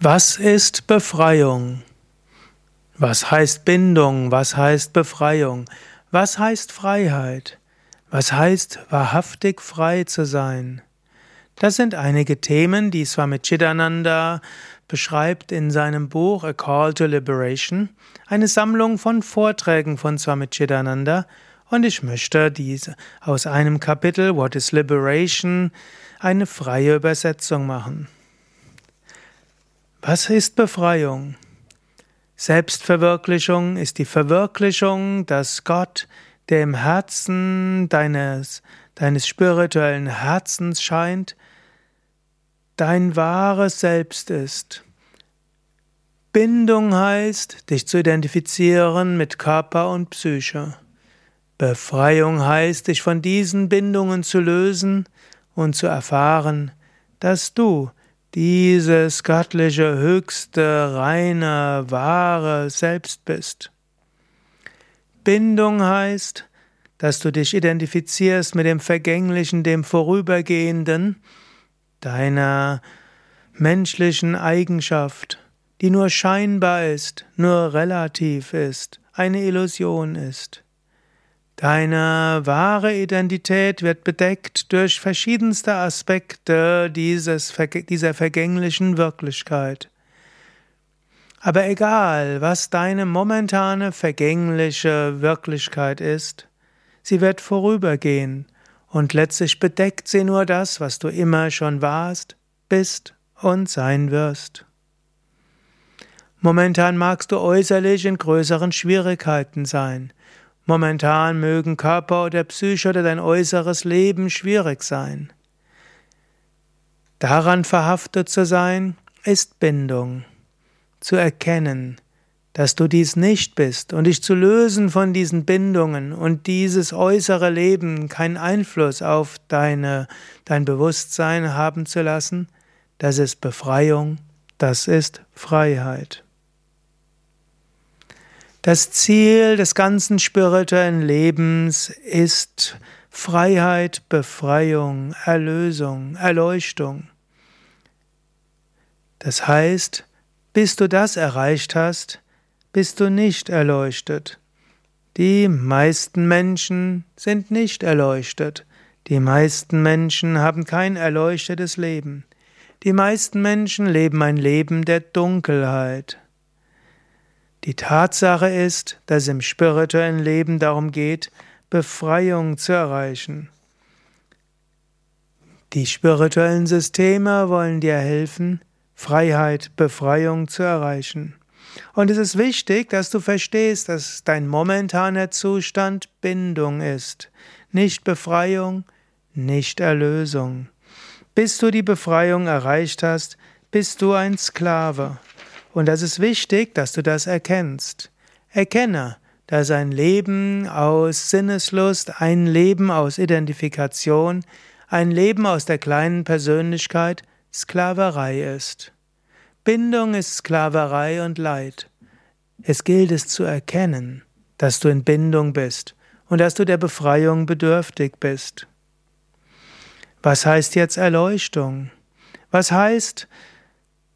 Was ist Befreiung? Was heißt Bindung? Was heißt Befreiung? Was heißt Freiheit? Was heißt wahrhaftig frei zu sein? Das sind einige Themen, die Swami Chidananda beschreibt in seinem Buch A Call to Liberation, eine Sammlung von Vorträgen von Swami Chidananda, und ich möchte diese aus einem Kapitel What is Liberation eine freie Übersetzung machen. Was ist Befreiung? Selbstverwirklichung ist die Verwirklichung, dass Gott, der im Herzen deines, deines spirituellen Herzens scheint, dein wahres Selbst ist. Bindung heißt, dich zu identifizieren mit Körper und Psyche. Befreiung heißt, dich von diesen Bindungen zu lösen und zu erfahren, dass du dieses göttliche, höchste, reine, wahre Selbst bist. Bindung heißt, dass du dich identifizierst mit dem Vergänglichen, dem Vorübergehenden, deiner menschlichen Eigenschaft, die nur scheinbar ist, nur relativ ist, eine Illusion ist. Deine wahre Identität wird bedeckt durch verschiedenste Aspekte dieses, dieser vergänglichen Wirklichkeit. Aber egal, was deine momentane vergängliche Wirklichkeit ist, sie wird vorübergehen und letztlich bedeckt sie nur das, was du immer schon warst, bist und sein wirst. Momentan magst du äußerlich in größeren Schwierigkeiten sein, Momentan mögen Körper oder Psyche oder dein äußeres Leben schwierig sein. Daran verhaftet zu sein, ist Bindung. Zu erkennen, dass du dies nicht bist und dich zu lösen von diesen Bindungen und dieses äußere Leben keinen Einfluss auf deine, dein Bewusstsein haben zu lassen, das ist Befreiung, das ist Freiheit. Das Ziel des ganzen spirituellen Lebens ist Freiheit, Befreiung, Erlösung, Erleuchtung. Das heißt, bis du das erreicht hast, bist du nicht erleuchtet. Die meisten Menschen sind nicht erleuchtet. Die meisten Menschen haben kein erleuchtetes Leben. Die meisten Menschen leben ein Leben der Dunkelheit. Die Tatsache ist, dass es im spirituellen Leben darum geht, Befreiung zu erreichen. Die spirituellen Systeme wollen dir helfen, Freiheit, Befreiung zu erreichen. Und es ist wichtig, dass du verstehst, dass dein momentaner Zustand Bindung ist, nicht Befreiung, nicht Erlösung. Bis du die Befreiung erreicht hast, bist du ein Sklave. Und das ist wichtig, dass du das erkennst. Erkenne, dass ein Leben aus Sinneslust, ein Leben aus Identifikation, ein Leben aus der kleinen Persönlichkeit Sklaverei ist. Bindung ist Sklaverei und Leid. Es gilt es zu erkennen, dass du in Bindung bist und dass du der Befreiung bedürftig bist. Was heißt jetzt Erleuchtung? Was heißt,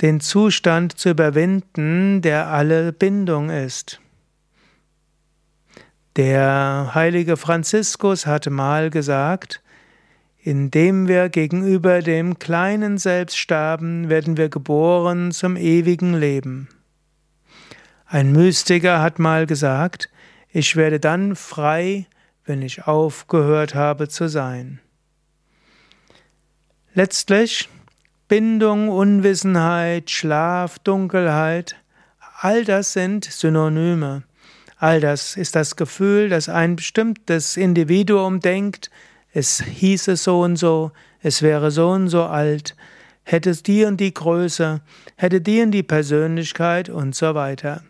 den Zustand zu überwinden, der alle Bindung ist. Der heilige Franziskus hatte mal gesagt, indem wir gegenüber dem kleinen Selbst sterben, werden wir geboren zum ewigen Leben. Ein Mystiker hat mal gesagt, ich werde dann frei, wenn ich aufgehört habe zu sein. Letztlich Bindung, Unwissenheit, Schlaf, Dunkelheit, all das sind Synonyme. All das ist das Gefühl, dass ein bestimmtes Individuum denkt, es hieße so und so, es wäre so und so alt, hätte es die und die Größe, hätte die und die Persönlichkeit und so weiter.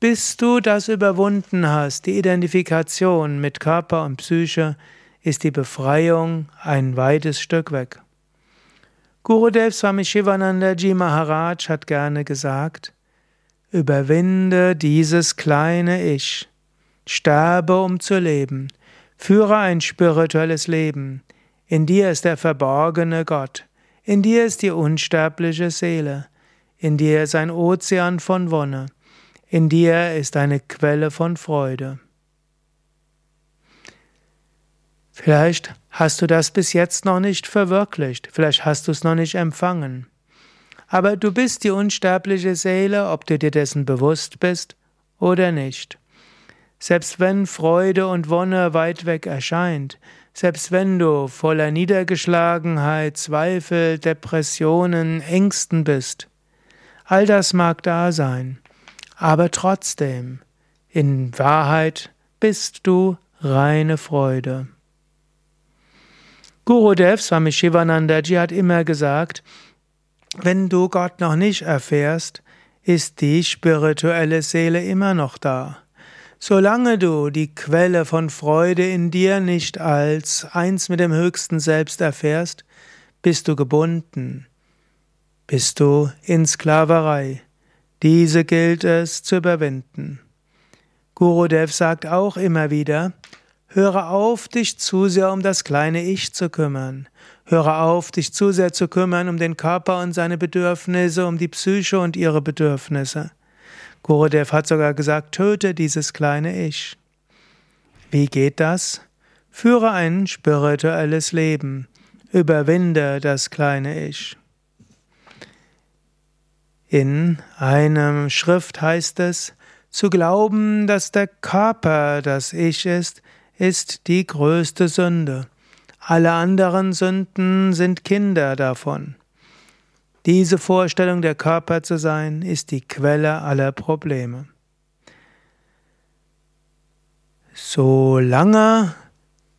Bis du das überwunden hast, die Identifikation mit Körper und Psyche, ist die Befreiung ein weites Stück weg. Gurudev Swami Shivananda Ji Maharaj hat gerne gesagt, überwinde dieses kleine Ich, sterbe um zu leben, führe ein spirituelles Leben, in dir ist der verborgene Gott, in dir ist die unsterbliche Seele, In dir ist ein Ozean von Wonne. In dir ist eine Quelle von Freude. Vielleicht hast du das bis jetzt noch nicht verwirklicht, vielleicht hast du es noch nicht empfangen. Aber du bist die unsterbliche Seele, ob du dir dessen bewusst bist oder nicht. Selbst wenn Freude und Wonne weit weg erscheint, selbst wenn du voller Niedergeschlagenheit, Zweifel, Depressionen, Ängsten bist, all das mag da sein, aber trotzdem, in Wahrheit bist du reine Freude. Gurudev Swami Shivanandaji hat immer gesagt, wenn du Gott noch nicht erfährst, ist die spirituelle Seele immer noch da. Solange du die Quelle von Freude in dir nicht als eins mit dem höchsten Selbst erfährst, bist du gebunden, bist du in Sklaverei. Diese gilt es zu überwinden. Gurudev sagt auch immer wieder, Höre auf, dich zu sehr um das kleine Ich zu kümmern. Höre auf, dich zu sehr zu kümmern um den Körper und seine Bedürfnisse, um die Psyche und ihre Bedürfnisse. Gurudev hat sogar gesagt, töte dieses kleine Ich. Wie geht das? Führe ein spirituelles Leben. Überwinde das kleine Ich. In einem Schrift heißt es, zu glauben, dass der Körper das Ich ist, ist die größte Sünde. Alle anderen Sünden sind Kinder davon. Diese Vorstellung, der Körper zu sein, ist die Quelle aller Probleme. Solange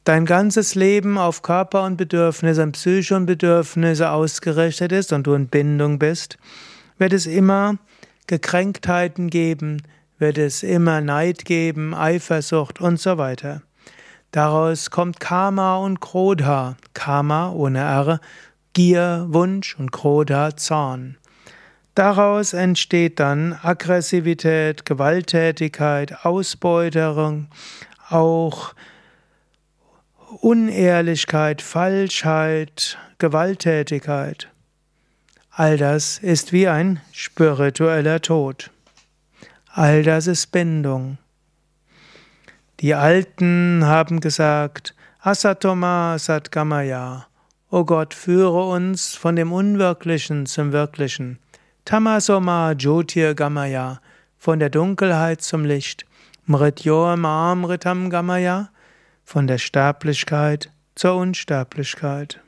dein ganzes Leben auf Körper und Bedürfnisse, Psyche und Bedürfnisse ausgerichtet ist und du in Bindung bist, wird es immer Gekränktheiten geben, wird es immer Neid geben, Eifersucht und so weiter. Daraus kommt Karma und Krodha. Karma ohne R, Gier, Wunsch und Krodha, Zorn. Daraus entsteht dann Aggressivität, Gewalttätigkeit, Ausbeuterung, auch Unehrlichkeit, Falschheit, Gewalttätigkeit. All das ist wie ein spiritueller Tod. All das ist Bindung. Die Alten haben gesagt, Asatoma Satgamaya, O Gott, führe uns von dem Unwirklichen zum Wirklichen. Tamasoma Jyotir Gamaya, von der Dunkelheit zum Licht. Mrityor Mamritam Gamaya, von der Sterblichkeit zur Unsterblichkeit.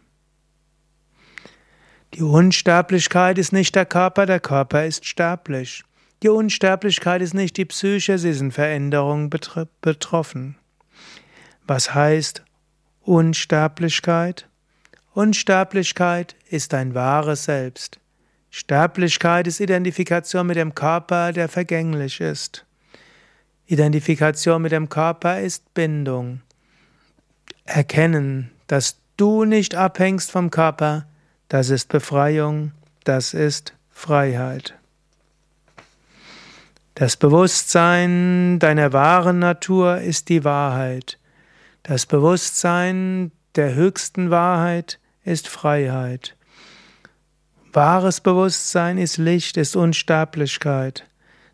Die Unsterblichkeit ist nicht der Körper, der Körper ist sterblich. Die Unsterblichkeit ist nicht die Psyche, sie sind Veränderungen betroffen. Was heißt Unsterblichkeit? Unsterblichkeit ist ein wahres Selbst. Sterblichkeit ist Identifikation mit dem Körper, der vergänglich ist. Identifikation mit dem Körper ist Bindung. Erkennen, dass du nicht abhängst vom Körper, das ist Befreiung, das ist Freiheit. Das Bewusstsein deiner wahren Natur ist die Wahrheit. Das Bewusstsein der höchsten Wahrheit ist Freiheit. Wahres Bewusstsein ist Licht, ist Unsterblichkeit.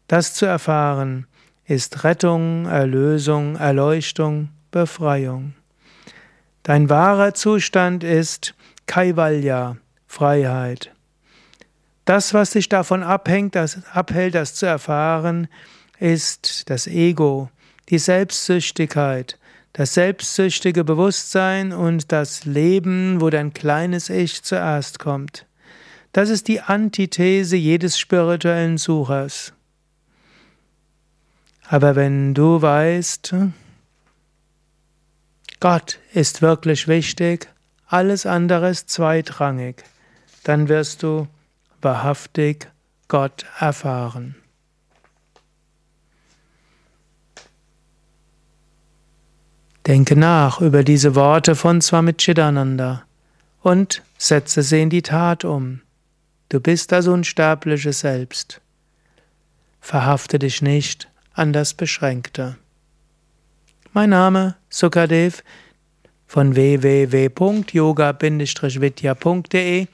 Das zu erfahren ist Rettung, Erlösung, Erleuchtung, Befreiung. Dein wahrer Zustand ist Kaivalya, Freiheit. Das, was dich davon abhängt, das abhält, das zu erfahren, ist das Ego, die Selbstsüchtigkeit, das selbstsüchtige Bewusstsein und das Leben, wo dein kleines Ich zuerst kommt. Das ist die Antithese jedes spirituellen Suchers. Aber wenn du weißt, Gott ist wirklich wichtig, alles andere ist zweitrangig, dann wirst du wahrhaftig Gott erfahren. Denke nach über diese Worte von Swami Chidananda und setze sie in die Tat um. Du bist das unsterbliche Selbst. Verhafte dich nicht an das Beschränkte. Mein Name Sukadev von www.yoga-vidya.de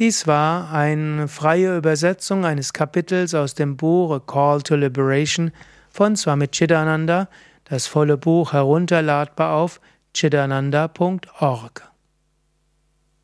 Dies war eine freie Übersetzung eines Kapitels aus dem Buch A Call to Liberation von Swami Chidananda, das volle Buch herunterladbar auf chidananda.org.